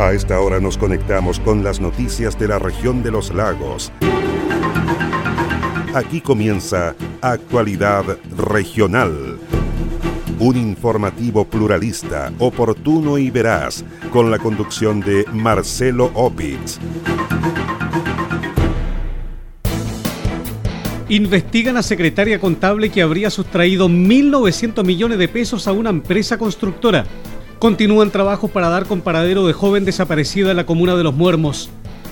A esta hora nos conectamos con las noticias de la región de los lagos. Aquí comienza Actualidad Regional. Un informativo pluralista, oportuno y veraz, con la conducción de Marcelo Opitz. Investigan a secretaria contable que habría sustraído 1.900 millones de pesos a una empresa constructora. Continúan trabajos para dar con paradero de joven desaparecida en la comuna de Los Muermos.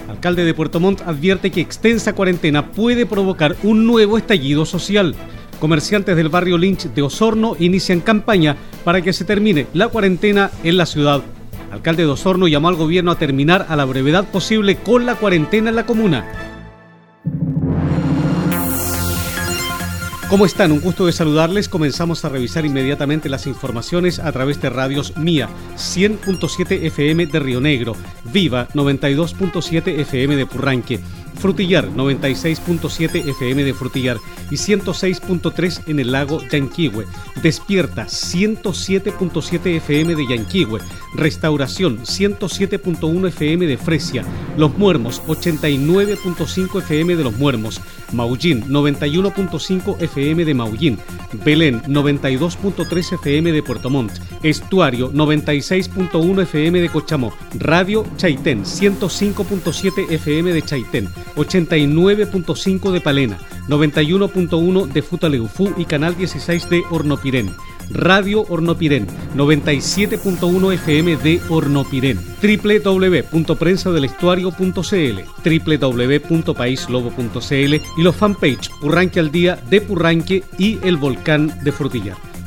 Alcalde de Puerto Montt advierte que extensa cuarentena puede provocar un nuevo estallido social. Comerciantes del barrio Lynch de Osorno inician campaña para que se termine la cuarentena en la ciudad. Alcalde de Osorno llamó al gobierno a terminar a la brevedad posible con la cuarentena en la comuna. ¿Cómo están? Un gusto de saludarles. Comenzamos a revisar inmediatamente las informaciones a través de radios Mía, 100.7 FM de Río Negro, Viva 92.7 FM de Purranque, Frutillar 96.7 FM de Frutillar y 106.3 en el lago Yanquihue. Despierta 107.7 FM de Yanquihue. Restauración 107.1 FM de Fresia. Los Muermos 89.5 FM de Los Muermos. Maullín 91.5 FM de Maullín. Belén 92.3 FM de Puerto Montt. Estuario 96.1 FM de Cochamó. Radio Chaitén 105.7 FM de Chaitén. 89.5 de Palena, 91.1 de Futaleufú y Canal 16 de Hornopirén. Radio Hornopirén, 97.1 FM de Hornopirén, www.prensadelestuario.cl, www.paislobo.cl y los fanpage Purranque al Día de Purranque y El Volcán de Frutillar.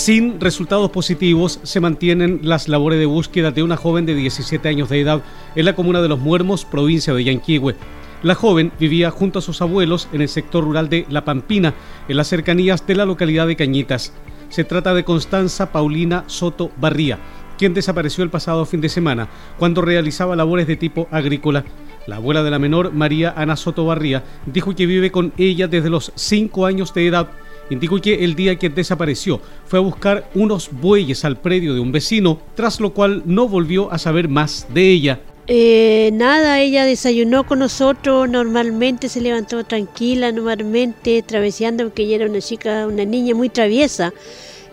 Sin resultados positivos se mantienen las labores de búsqueda de una joven de 17 años de edad en la comuna de Los Muermos, provincia de Yanquihue. La joven vivía junto a sus abuelos en el sector rural de La Pampina, en las cercanías de la localidad de Cañitas. Se trata de Constanza Paulina Soto Barría, quien desapareció el pasado fin de semana cuando realizaba labores de tipo agrícola. La abuela de la menor, María Ana Soto Barría, dijo que vive con ella desde los 5 años de edad Indicó que el día que desapareció fue a buscar unos bueyes al predio de un vecino, tras lo cual no volvió a saber más de ella. Eh, nada, ella desayunó con nosotros, normalmente se levantó tranquila, normalmente traveseando, porque ella era una chica, una niña muy traviesa.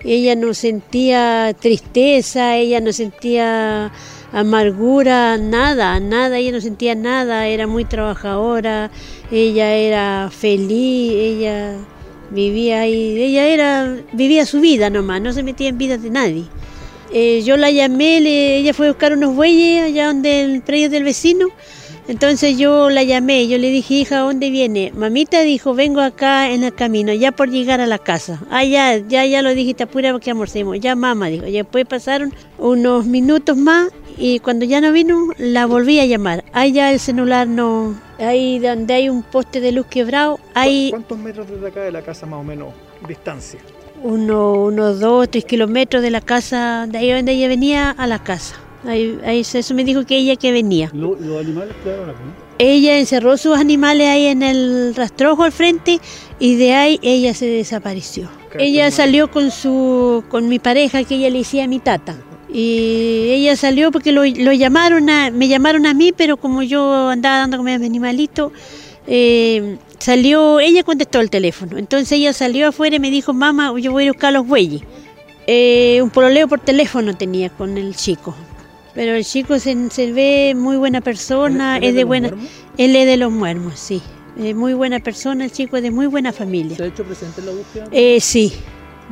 Ella no sentía tristeza, ella no sentía amargura, nada, nada, ella no sentía nada, era muy trabajadora, ella era feliz, ella Vivía ahí, ella era, vivía su vida nomás, no se metía en vidas de nadie. Eh, yo la llamé, ella fue a buscar unos bueyes allá donde el predio del vecino. Entonces yo la llamé, yo le dije, hija, ¿dónde viene? Mamita dijo, vengo acá en el camino, ya por llegar a la casa. Ah, ya, ya, ya lo dijiste, apura que almorcemos. Ya mamá dijo, ya después pasaron unos minutos más y cuando ya no vino, la volví a llamar. Allá el celular no, ahí donde hay un poste de luz quebrado, hay... ¿Cuántos metros desde acá de la casa más o menos distancia? Uno, unos dos, tres kilómetros de la casa, de ahí donde ella venía a la casa. Ahí, eso me dijo que ella que venía. ¿Los animales quedaron aquí? Ella encerró sus animales ahí en el rastrojo al frente y de ahí ella se desapareció. Ella salió con su con mi pareja que ella le decía a mi tata. Y ella salió porque lo, llamaron a, me llamaron a mí, pero como yo andaba dando comida a mi animalito, eh, salió, ella contestó el teléfono. Entonces ella salió afuera y me dijo, mamá, yo voy a buscar los bueyes. Eh, un pololeo por teléfono tenía con el chico. Pero el chico se, ve muy buena persona, es de, buena, él es de los muermos, sí. Es muy buena persona, el chico es de muy buena familia. ¿Se ha hecho presente en la búsqueda? Eh, sí,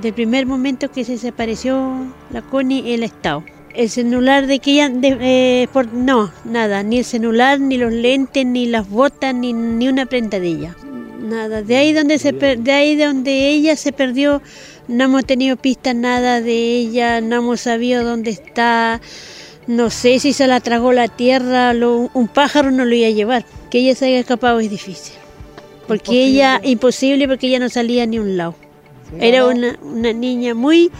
del primer momento que se desapareció la Connie, el Estado. El celular de que ella, eh, por, no, nada, ni el celular, ni los lentes, ni las botas, ni, ni una prenda de ella. Nada, de ahí donde se de ahí donde ella se perdió, no hemos tenido pistas nada de ella, no hemos sabido dónde está, no sé si se la tragó la tierra, un pájaro no lo iba a llevar, que ella se haya escapado es difícil. Porque ella, imposible porque ella no salía ni un lado. Era una, una niña muy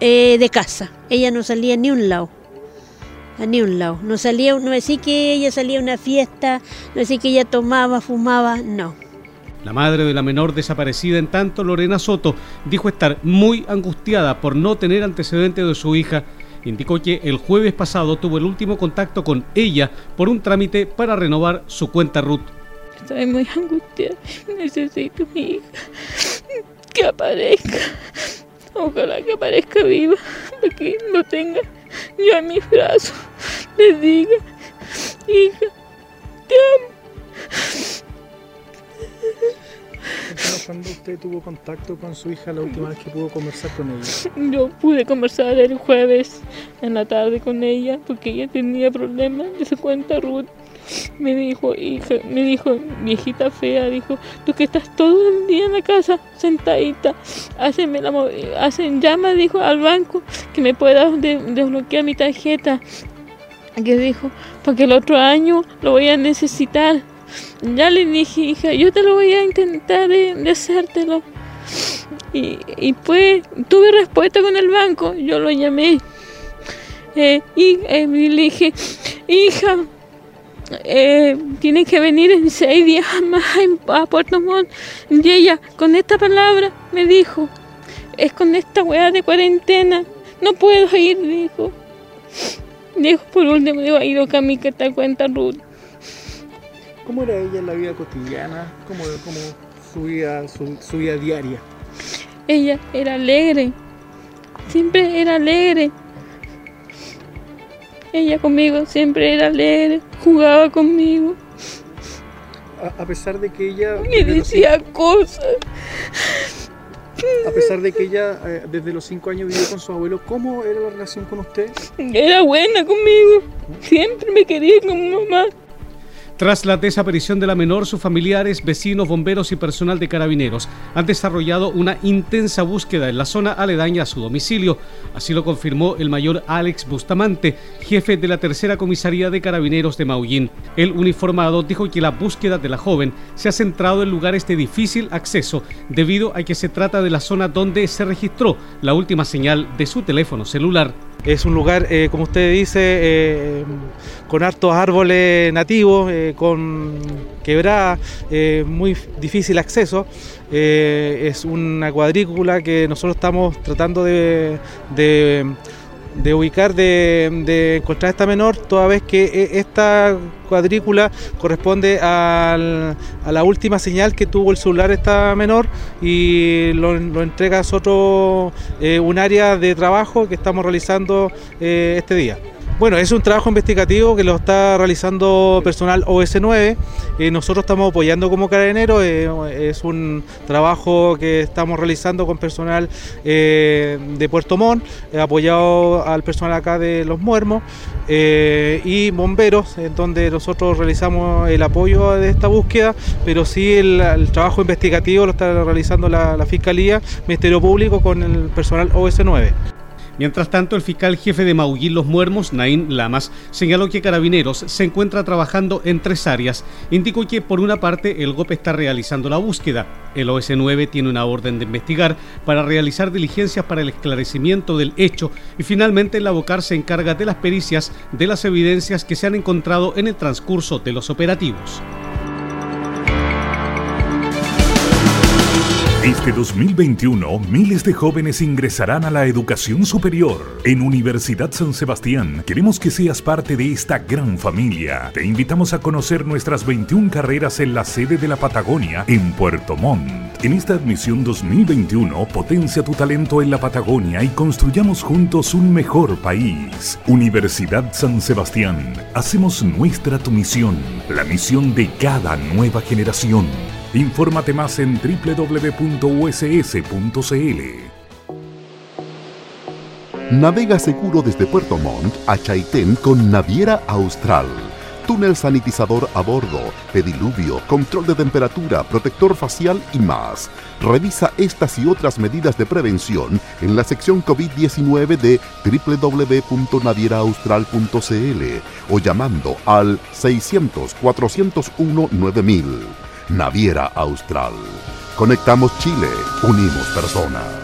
eh, de casa. Ella no salía ni un lado. A ni un lado. No salía, no decía que ella salía a una fiesta, no decía que ella tomaba, fumaba, no. La madre de la menor desaparecida en tanto, Lorena Soto, dijo estar muy angustiada por no tener antecedentes de su hija. Indicó que el jueves pasado tuvo el último contacto con ella por un trámite para renovar su cuenta RUT. Estoy muy angustiada. Necesito mi hija que aparezca. Ojalá que aparezca viva, que no tenga yo en mis brazos. Le diga, hija, te amo. ¿Cuándo usted tuvo contacto con su hija la última vez que pudo conversar con ella? Yo pude conversar el jueves en la tarde con ella porque ella tenía problemas de su cuenta Ruth. Me dijo, hija, me dijo, viejita fea, dijo, tú que estás todo el día en la casa sentadita, haceme la, hacen llama, dijo, al banco que me puedas de, desbloquear mi tarjeta. Que dijo, porque el otro año lo voy a necesitar. Ya le dije, hija, yo te lo voy a intentar de, hacértelo. Y, y, pues tuve respuesta con el banco, yo lo llamé. Eh, y eh, le dije, hija, eh, tiene que venir en seis días más a Puerto Montt. Y ella, con esta palabra, me dijo, es con esta weá de cuarentena, no puedo ir, dijo. Dijo, por último, digo, ido Cami que te cuenta Ruth. ¿Cómo era ella en la vida cotidiana? ¿Cómo, cómo su, vida, su, su vida diaria? Ella era alegre, siempre era alegre. Ella conmigo siempre era alegre, jugaba conmigo. A, a pesar de que ella... Me decía los, cosas. A pesar de que ella eh, desde los cinco años vivió con su abuelo, ¿cómo era la relación con usted? Era buena conmigo. Siempre me quería como mamá. Tras la desaparición de la menor, sus familiares, vecinos, bomberos y personal de carabineros han desarrollado una intensa búsqueda en la zona aledaña a su domicilio. Así lo confirmó el mayor Alex Bustamante, jefe de la tercera comisaría de carabineros de Maullín. El uniformado dijo que la búsqueda de la joven se ha centrado en lugares de difícil acceso debido a que se trata de la zona donde se registró la última señal de su teléfono celular. Es un lugar, eh, como usted dice, eh, con hartos árboles nativos, eh, con quebrada, muy difícil acceso. Es una cuadrícula que nosotros estamos tratando de de ubicar, de, de, encontrar esta menor, toda vez que e, esta cuadrícula corresponde a la última señal que tuvo el celular esta menor y lo, lo entrega a eh, un área de trabajo que estamos realizando eh, este día. Bueno, es un trabajo investigativo que lo está realizando personal OS9. Eh, nosotros estamos apoyando como carabineros. Eh, es un trabajo que estamos realizando con personal eh, de Puerto Montt, eh, apoyado al personal acá de Los Muermos y bomberos, en donde nosotros realizamos el apoyo de esta búsqueda, pero sí el, trabajo investigativo lo está realizando la Fiscalía, Ministerio Público con el personal OS9. Mientras tanto, el fiscal jefe de Maullín Los Muermos, Naín Lamas, señaló que Carabineros se encuentra trabajando en tres áreas. Indicó que, por una parte, el GOP está realizando la búsqueda. El OS9 tiene una orden de investigar para realizar diligencias para el esclarecimiento del hecho y finalmente la Bocar se encarga de las pericias de las evidencias que se han encontrado en el transcurso de los operativos. Este 2021, miles de jóvenes ingresarán a la educación superior. En Universidad San Sebastián, queremos que seas parte de esta gran familia. Te invitamos a conocer nuestras 21 carreras en la sede de la Patagonia, en Puerto Montt. En esta admisión 2021, potencia tu talento en la Patagonia y construyamos juntos un mejor país. Universidad San Sebastián, hacemos nuestra tu misión, la misión de cada nueva generación. Infórmate más en www.uss.cl. Navega seguro desde Puerto Montt a Chaitén con Naviera Austral. Túnel sanitizador a bordo, pediluvio, control de temperatura, protector facial y más. Revisa estas y otras medidas de prevención en la sección COVID-19 de www.navieraaustral.cl o llamando al 600 401 9000. Naviera Austral. Conectamos Chile, unimos personas.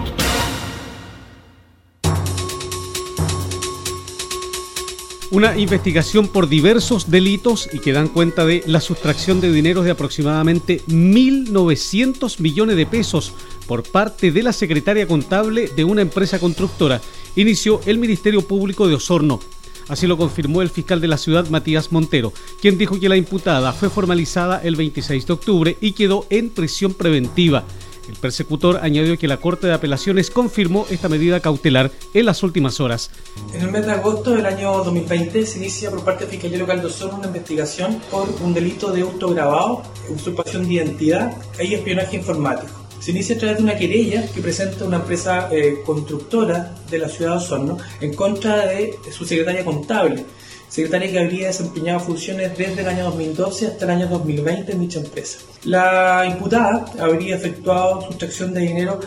Una investigación por diversos delitos y que dan cuenta de la sustracción de dineros de aproximadamente 1.900 millones de pesos por parte de la secretaria contable de una empresa constructora inició el Ministerio Público de Osorno. Así lo confirmó el fiscal de la ciudad, Matías Montero, quien dijo que la imputada fue formalizada el 26 de octubre y quedó en prisión preventiva. El persecutor añadió que la Corte de Apelaciones confirmó esta medida cautelar en las últimas horas. En el mes de agosto del año 2020 se inicia por parte de Fiscalía Local Osorno una investigación por un delito de autograbado, usurpación de identidad y espionaje informático se inicia a través de una querella que presenta una empresa eh, constructora de la ciudad de Osorno en contra de su secretaria contable, secretaria que habría desempeñado funciones desde el año 2012 hasta el año 2020 en dicha empresa. La imputada habría efectuado sustracción de dinero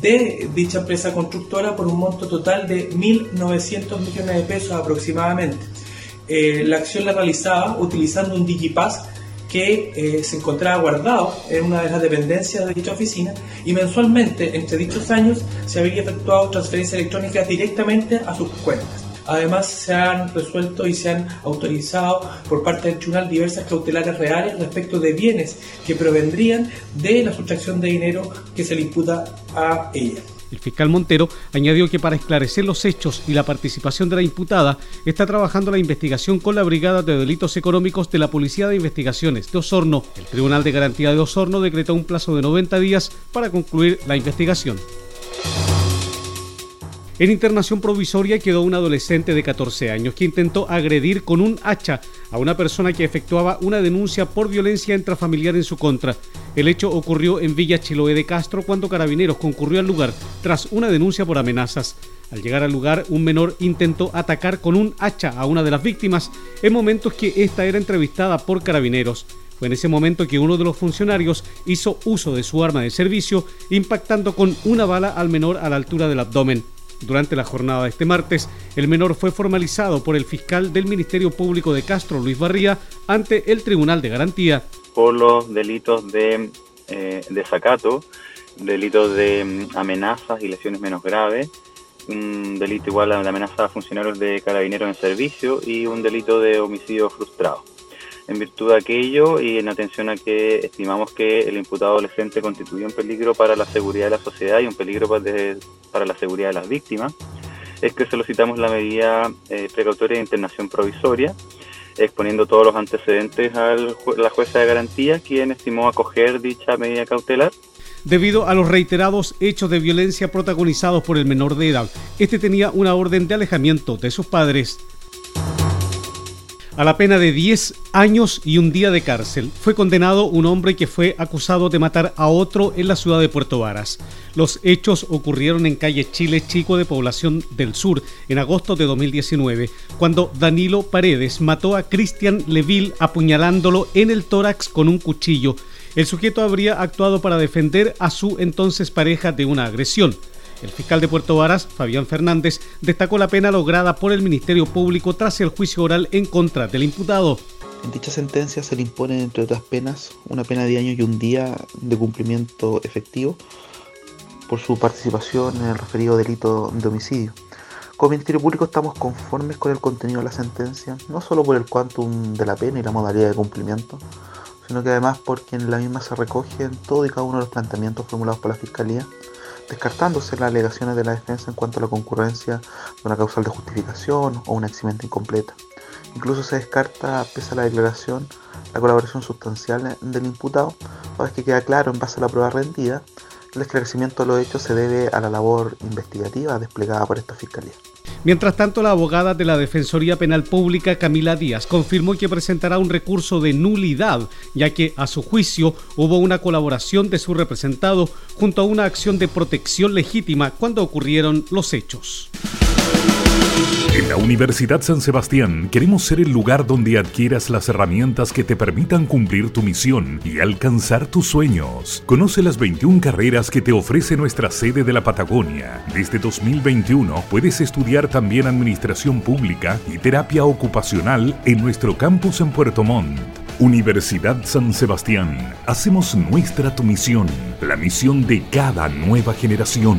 de dicha empresa constructora por un monto total de 1.900 millones de pesos aproximadamente. Eh, la acción la realizaba utilizando un Digipass que eh, se encontraba guardado en una de las dependencias de dicha oficina y mensualmente entre dichos años se había efectuado transferencias electrónicas directamente a sus cuentas. Además, se han resuelto y se han autorizado por parte del tribunal diversas cautelares reales respecto de bienes que provendrían de la sustracción de dinero que se le imputa a ella. El fiscal Montero añadió que para esclarecer los hechos y la participación de la imputada está trabajando la investigación con la Brigada de Delitos Económicos de la Policía de Investigaciones de Osorno. El Tribunal de Garantía de Osorno decretó un plazo de 90 días para concluir la investigación. En internación provisoria quedó un adolescente de 14 años que intentó agredir con un hacha a una persona que efectuaba una denuncia por violencia intrafamiliar en su contra. El hecho ocurrió en Villa Chiloé de Castro cuando Carabineros concurrió al lugar tras una denuncia por amenazas. Al llegar al lugar, un menor intentó atacar con un hacha a una de las víctimas en momentos que ésta era entrevistada por Carabineros. Fue en ese momento que uno de los funcionarios hizo uso de su arma de servicio, impactando con una bala al menor a la altura del abdomen. Durante la jornada de este martes, el menor fue formalizado por el fiscal del Ministerio Público de Castro, Luis Barría, ante el Tribunal de Garantía. Por los delitos de eh, desacato, delitos de mm, amenazas y lesiones menos graves, un delito igual a la amenaza a funcionarios de carabineros en servicio y un delito de homicidio frustrado. En virtud de aquello y en atención a que estimamos que el imputado adolescente constituye un peligro para la seguridad de la sociedad y un peligro para la seguridad de las víctimas, es que solicitamos la medida eh, precautoria de internación provisoria, exponiendo todos los antecedentes a la jueza de garantía, quien estimó acoger dicha medida cautelar debido a los reiterados hechos de violencia protagonizados por el menor de edad. Este tenía una orden de alejamiento de sus padres a la pena de 10 años y un día de cárcel. Fue condenado un hombre que fue acusado de matar a otro en la ciudad de Puerto Varas. Los hechos ocurrieron en calle Chile Chico de Población del Sur en agosto de 2019, cuando Danilo Paredes mató a Cristian Leville apuñalándolo en el tórax con un cuchillo. El sujeto habría actuado para defender a su entonces pareja de una agresión. El fiscal de Puerto Varas, Fabián Fernández, destacó la pena lograda por el Ministerio Público tras el juicio oral en contra del imputado. En dicha sentencia se le impone, entre otras penas, una pena de año y un día de cumplimiento efectivo por su participación en el referido delito de homicidio. Como Ministerio Público estamos conformes con el contenido de la sentencia, no solo por el quantum de la pena y la modalidad de cumplimiento, sino que además porque en la misma se recogen todo y cada uno de los planteamientos formulados por la Fiscalía descartándose las alegaciones de la defensa en cuanto a la concurrencia de una causal de justificación o una eximente incompleta. Incluso se descarta, pese a la declaración, la colaboración sustancial del imputado, una vez que queda claro en base a la prueba rendida, el esclarecimiento de los hechos se debe a la labor investigativa desplegada por esta fiscalía. Mientras tanto, la abogada de la Defensoría Penal Pública, Camila Díaz, confirmó que presentará un recurso de nulidad, ya que a su juicio hubo una colaboración de su representado junto a una acción de protección legítima cuando ocurrieron los hechos. En la Universidad San Sebastián queremos ser el lugar donde adquieras las herramientas que te permitan cumplir tu misión y alcanzar tus sueños. Conoce las 21 carreras que te ofrece nuestra sede de la Patagonia. Desde 2021 puedes estudiar también Administración Pública y Terapia Ocupacional en nuestro campus en Puerto Montt. Universidad San Sebastián. Hacemos nuestra tu misión, la misión de cada nueva generación.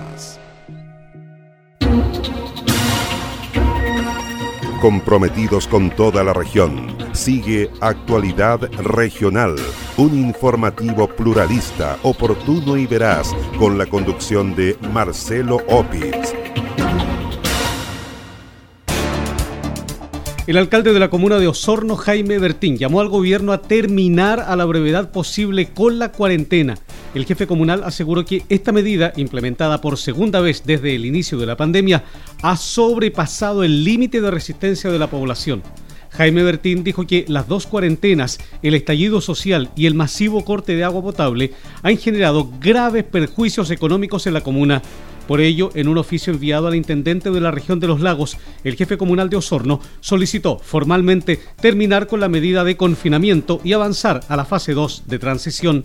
Comprometidos con toda la región. Sigue Actualidad Regional, un informativo pluralista, oportuno y veraz, con la conducción de Marcelo Opitz. El alcalde de la comuna de Osorno, Jaime Bertín, llamó al gobierno a terminar a la brevedad posible con la cuarentena el jefe comunal aseguró que esta medida, implementada por segunda vez desde el inicio de la pandemia, ha sobrepasado el límite de resistencia de la población. Jaime Bertín dijo que las dos cuarentenas, el estallido social y el masivo corte de agua potable han generado graves perjuicios económicos en la comuna. Por ello, en un oficio enviado al intendente de la región de los lagos, el jefe comunal de Osorno solicitó formalmente terminar con la medida de confinamiento y avanzar a la fase 2 de transición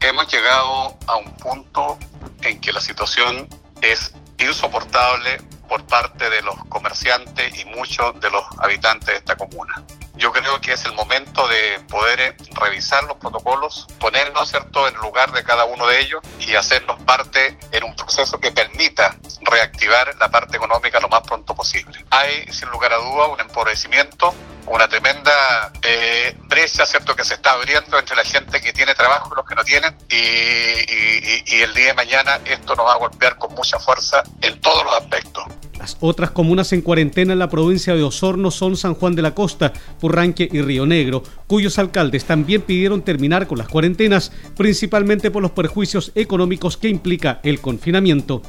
hemos llegado a un punto en que la situación es insoportable por parte de los comerciantes y muchos de los habitantes de esta comuna. Yo creo que es el momento de poder revisar los protocolos, ponernos ¿cierto? en lugar de cada uno de ellos y hacernos parte en un proceso que permita reactivar la parte económica lo más pronto posible. Hay, sin lugar a duda, un empobrecimiento una tremenda eh, brecha, ¿cierto?, que se está abriendo entre la gente que tiene trabajo y los que no tienen. Y, y el día de mañana esto nos va a golpear con mucha fuerza en todos los aspectos. Las otras comunas en cuarentena en la provincia de Osorno son San Juan de la Costa, Purranque y Río Negro, cuyos alcaldes también pidieron terminar con las cuarentenas, principalmente por los perjuicios económicos que implica el confinamiento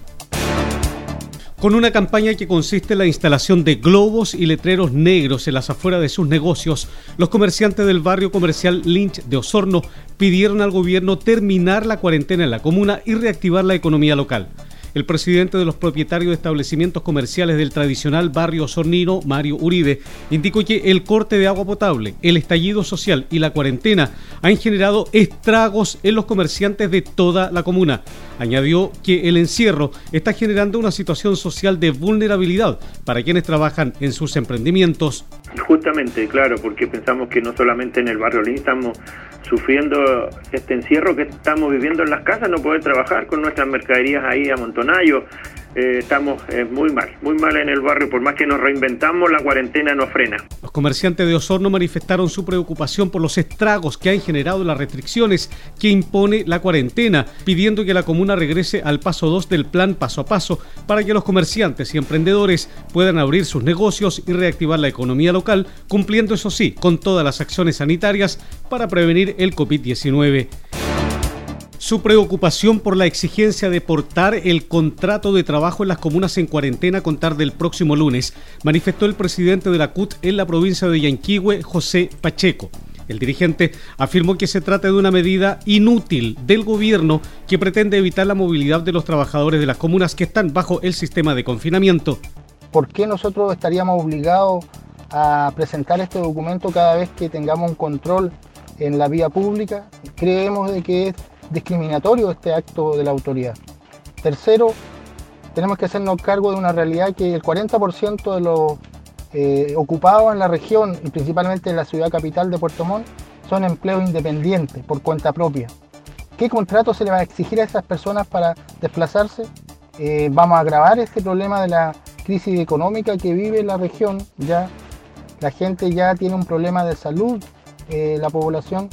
con una campaña que consiste en la instalación de globos y letreros negros en las afueras de sus negocios, los comerciantes del barrio comercial Lynch de Osorno pidieron al gobierno terminar la cuarentena en la comuna y reactivar la economía local. El presidente de los propietarios de establecimientos comerciales del tradicional barrio Sornino, Mario Uribe, indicó que el corte de agua potable, el estallido social y la cuarentena han generado estragos en los comerciantes de toda la comuna. Añadió que el encierro está generando una situación social de vulnerabilidad para quienes trabajan en sus emprendimientos. Justamente, claro, porque pensamos que no solamente en el barrio Lin estamos sufriendo este encierro que estamos viviendo en las casas, no poder trabajar con nuestras mercaderías ahí amontonados, eh, estamos eh, muy mal, muy mal en el barrio, por más que nos reinventamos, la cuarentena no frena. Los comerciantes de Osorno manifestaron su preocupación por los estragos que han generado las restricciones que impone la cuarentena, pidiendo que la comuna regrese al paso 2 del plan paso a paso para que los comerciantes y emprendedores puedan abrir sus negocios y reactivar la economía local, cumpliendo eso sí con todas las acciones sanitarias para prevenir el COVID-19. Su preocupación por la exigencia de portar el contrato de trabajo en las comunas en cuarentena a contar del próximo lunes, manifestó el presidente de la CUT en la provincia de Yanquihue, José Pacheco. El dirigente afirmó que se trata de una medida inútil del gobierno que pretende evitar la movilidad de los trabajadores de las comunas que están bajo el sistema de confinamiento. ¿Por qué nosotros estaríamos obligados a presentar este documento cada vez que tengamos un control en la vía pública? Creemos de que es discriminatorio este acto de la autoridad. Tercero, tenemos que hacernos cargo de una realidad que el 40% de los eh, ocupados en la región y principalmente en la ciudad capital de Puerto Montt son empleos independientes por cuenta propia. ¿Qué contrato se le va a exigir a esas personas para desplazarse? Eh, vamos a agravar este problema de la crisis económica que vive la región. Ya la gente ya tiene un problema de salud, eh, la población,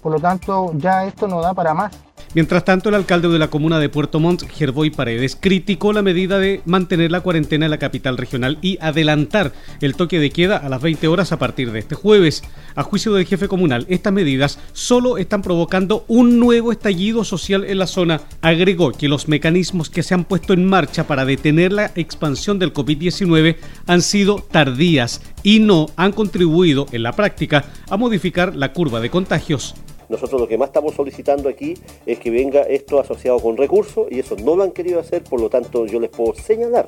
por lo tanto ya esto no da para más. Mientras tanto, el alcalde de la comuna de Puerto Montt, Gerboy Paredes, criticó la medida de mantener la cuarentena en la capital regional y adelantar el toque de queda a las 20 horas a partir de este jueves. A juicio del jefe comunal, estas medidas solo están provocando un nuevo estallido social en la zona. Agregó que los mecanismos que se han puesto en marcha para detener la expansión del COVID-19 han sido tardías y no han contribuido en la práctica a modificar la curva de contagios. Nosotros lo que más estamos solicitando aquí es que venga esto asociado con recursos y eso no lo han querido hacer, por lo tanto yo les puedo señalar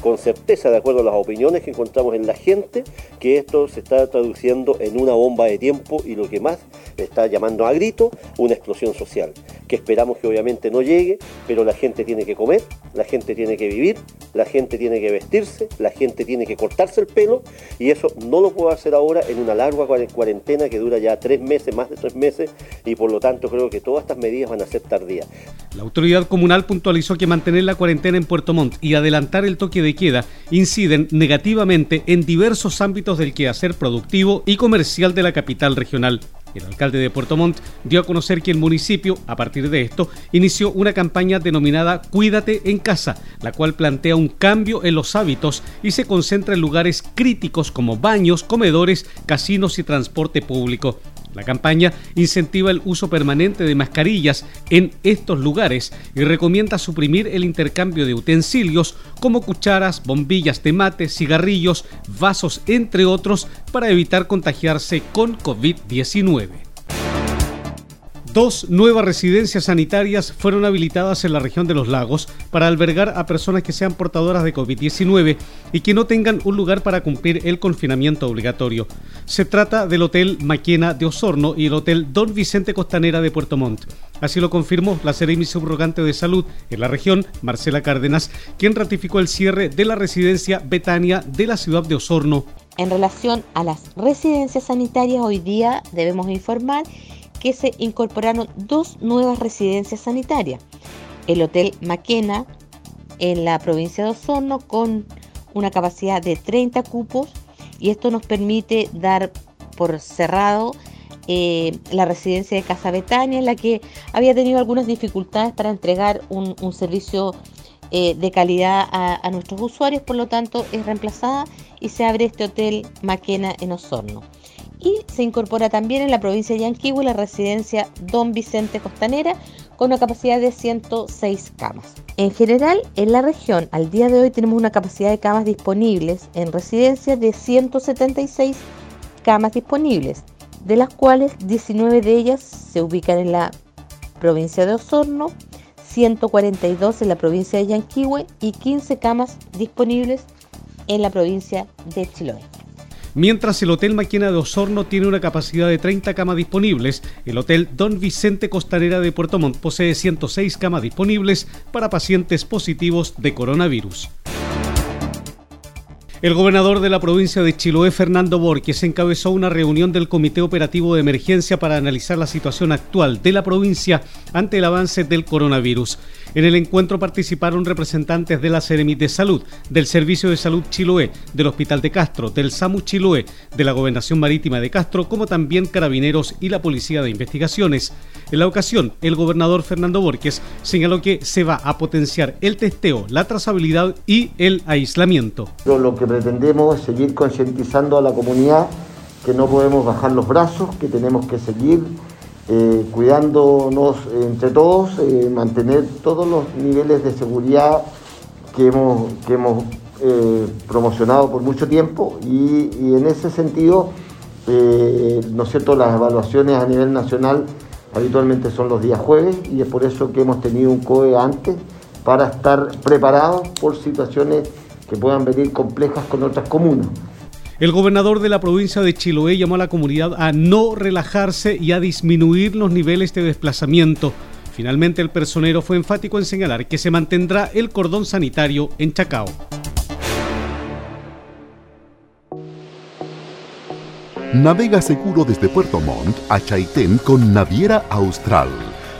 con certeza, de acuerdo a las opiniones que encontramos en la gente, que esto se está traduciendo en una bomba de tiempo y lo que más está llamando a grito, una explosión social, que esperamos que obviamente no llegue, pero la gente tiene que comer, la gente tiene que vivir, la gente tiene que vestirse, la gente tiene que cortarse el pelo y eso no lo puedo hacer ahora en una larga cuarentena que dura ya tres meses, más de tres meses y por lo tanto creo que todas estas medidas van a ser tardías. La autoridad comunal puntualizó que mantener la cuarentena en Puerto Montt y adelantar el toque de queda inciden negativamente en diversos ámbitos del quehacer productivo y comercial de la capital regional. El alcalde de Puerto Montt dio a conocer que el municipio, a partir de esto, inició una campaña denominada Cuídate en casa, la cual plantea un cambio en los hábitos y se concentra en lugares críticos como baños, comedores, casinos y transporte público. La campaña incentiva el uso permanente de mascarillas en estos lugares y recomienda suprimir el intercambio de utensilios como cucharas, bombillas de mate, cigarrillos, vasos, entre otros, para evitar contagiarse con COVID-19. Dos nuevas residencias sanitarias fueron habilitadas en la región de los lagos para albergar a personas que sean portadoras de COVID-19 y que no tengan un lugar para cumplir el confinamiento obligatorio. Se trata del Hotel Maquena de Osorno y el Hotel Don Vicente Costanera de Puerto Montt. Así lo confirmó la seremi subrogante de salud en la región, Marcela Cárdenas, quien ratificó el cierre de la residencia Betania de la ciudad de Osorno. En relación a las residencias sanitarias, hoy día debemos informar que se incorporaron dos nuevas residencias sanitarias. El Hotel Maquena en la provincia de Osorno con una capacidad de 30 cupos y esto nos permite dar por cerrado eh, la residencia de Casa Betania, en la que había tenido algunas dificultades para entregar un, servicio eh, de calidad a, a, nuestros usuarios, por lo tanto es reemplazada y se abre este hotel Maquena en Osorno y se incorpora también en la provincia de Yanquihue la residencia Don Vicente Costanera con una capacidad de 106 camas. En general, en la región, al día de hoy tenemos una capacidad de camas disponibles en residencia de 176 camas disponibles, de las cuales 19 de ellas se ubican en la provincia de Osorno, 142 en la provincia de Yanquihue y 15 camas disponibles en la provincia de Chiloé. Mientras el Hotel Maquena de Osorno tiene una capacidad de 30 camas disponibles, el Hotel Don Vicente Costanera de Puerto Montt posee 106 camas disponibles para pacientes positivos de coronavirus. El gobernador de la provincia de Chiloé, Fernando Borges, encabezó una reunión del Comité Operativo de Emergencia para analizar la situación actual de la provincia ante el avance del coronavirus. En el encuentro participaron representantes de la Seremi de Salud, del Servicio de Salud Chiloé, del Hospital de Castro, del SAMU Chiloé, de la Gobernación Marítima de Castro, como también carabineros y la Policía de Investigaciones. En la ocasión, el gobernador Fernando Borges señaló que se va a potenciar el testeo, la trazabilidad y el aislamiento. Lo que pretendemos es seguir concientizando a la comunidad que no podemos bajar los brazos, que tenemos que seguir eh, cuidándonos entre todos, eh, mantener todos los niveles de seguridad que hemos, que hemos eh, promocionado por mucho tiempo y, en ese sentido, ¿no cierto?, las evaluaciones a nivel nacional habitualmente son los días jueves y es por eso que hemos tenido un COE antes para estar preparados por situaciones que puedan venir complejas con otras comunas. El gobernador de la provincia de Chiloé llamó a la comunidad a no relajarse y a disminuir los niveles de desplazamiento. Finalmente, el personero fue enfático en señalar que se mantendrá el cordón sanitario en Chacao. Navega seguro desde Puerto Montt a Chaitén con Naviera Austral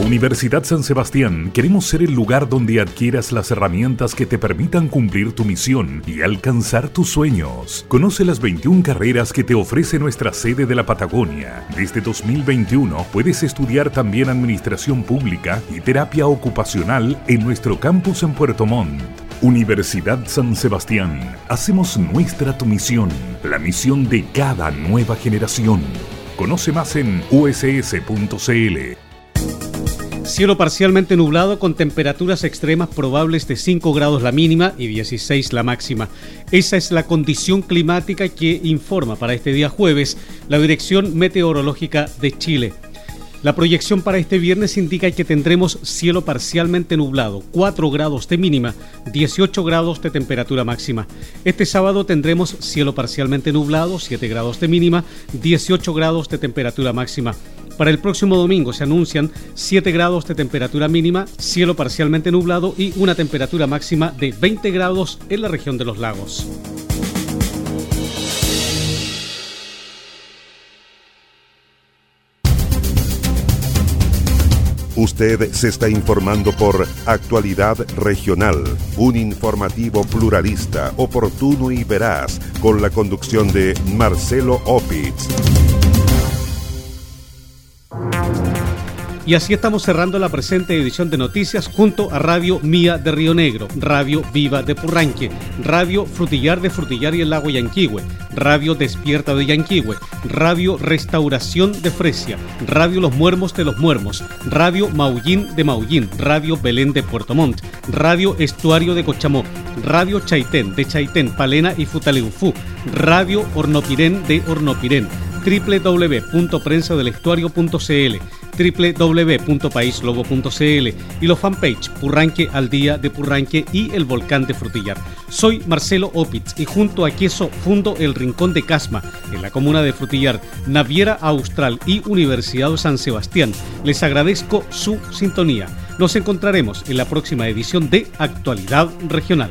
Universidad San Sebastián queremos ser el lugar donde adquieras las herramientas que te permitan cumplir tu misión y alcanzar tus sueños. Conoce las 21 carreras que te ofrece nuestra sede de la Patagonia. Desde 2021 puedes estudiar también Administración Pública y Terapia Ocupacional en nuestro campus en Puerto Montt. Universidad San Sebastián. Hacemos nuestra tu misión, la misión de cada nueva generación. Conoce más en uss.cl. Cielo parcialmente nublado con temperaturas extremas probables de 5 grados la mínima y 16 la máxima. Esa es la condición climática que informa para este día jueves la Dirección Meteorológica de Chile. La proyección para este viernes indica que tendremos cielo parcialmente nublado, 4 grados de mínima, 18 grados de temperatura máxima. Este sábado tendremos cielo parcialmente nublado, 7 grados de mínima, 18 grados de temperatura máxima. Para el próximo domingo se anuncian 7 grados de temperatura mínima, cielo parcialmente nublado y una temperatura máxima de 20 grados en la región de los lagos. Usted se está informando por Actualidad Regional, un informativo pluralista, oportuno y veraz, con la conducción de Marcelo Opitz. Y así estamos cerrando la presente edición de noticias junto a Radio Mía de Río Negro, Radio Viva de Purranque, Radio Frutillar de Frutillar y el Lago Yanquihue, Radio Despierta de Yanquihue, Radio Restauración de Fresia, Radio Los Muermos de Los Muermos, Radio Maullín de Maullín, Radio Belén de Puerto Montt, Radio Estuario de Cochamó, Radio Chaitén de Chaitén, Palena y Futaleufú, Radio Hornopirén de Hornopirén, www.prensadelestuario.cl www.paislobo.cl y los fanpage Purranque al Día de Purranque y El Volcán de Frutillar. Soy Marcelo Opitz y junto a Queso fundo El Rincón de Casma en la comuna de Frutillar, Naviera Austral y Universidad de San Sebastián. Les agradezco su sintonía. Nos encontraremos en la próxima edición de Actualidad Regional.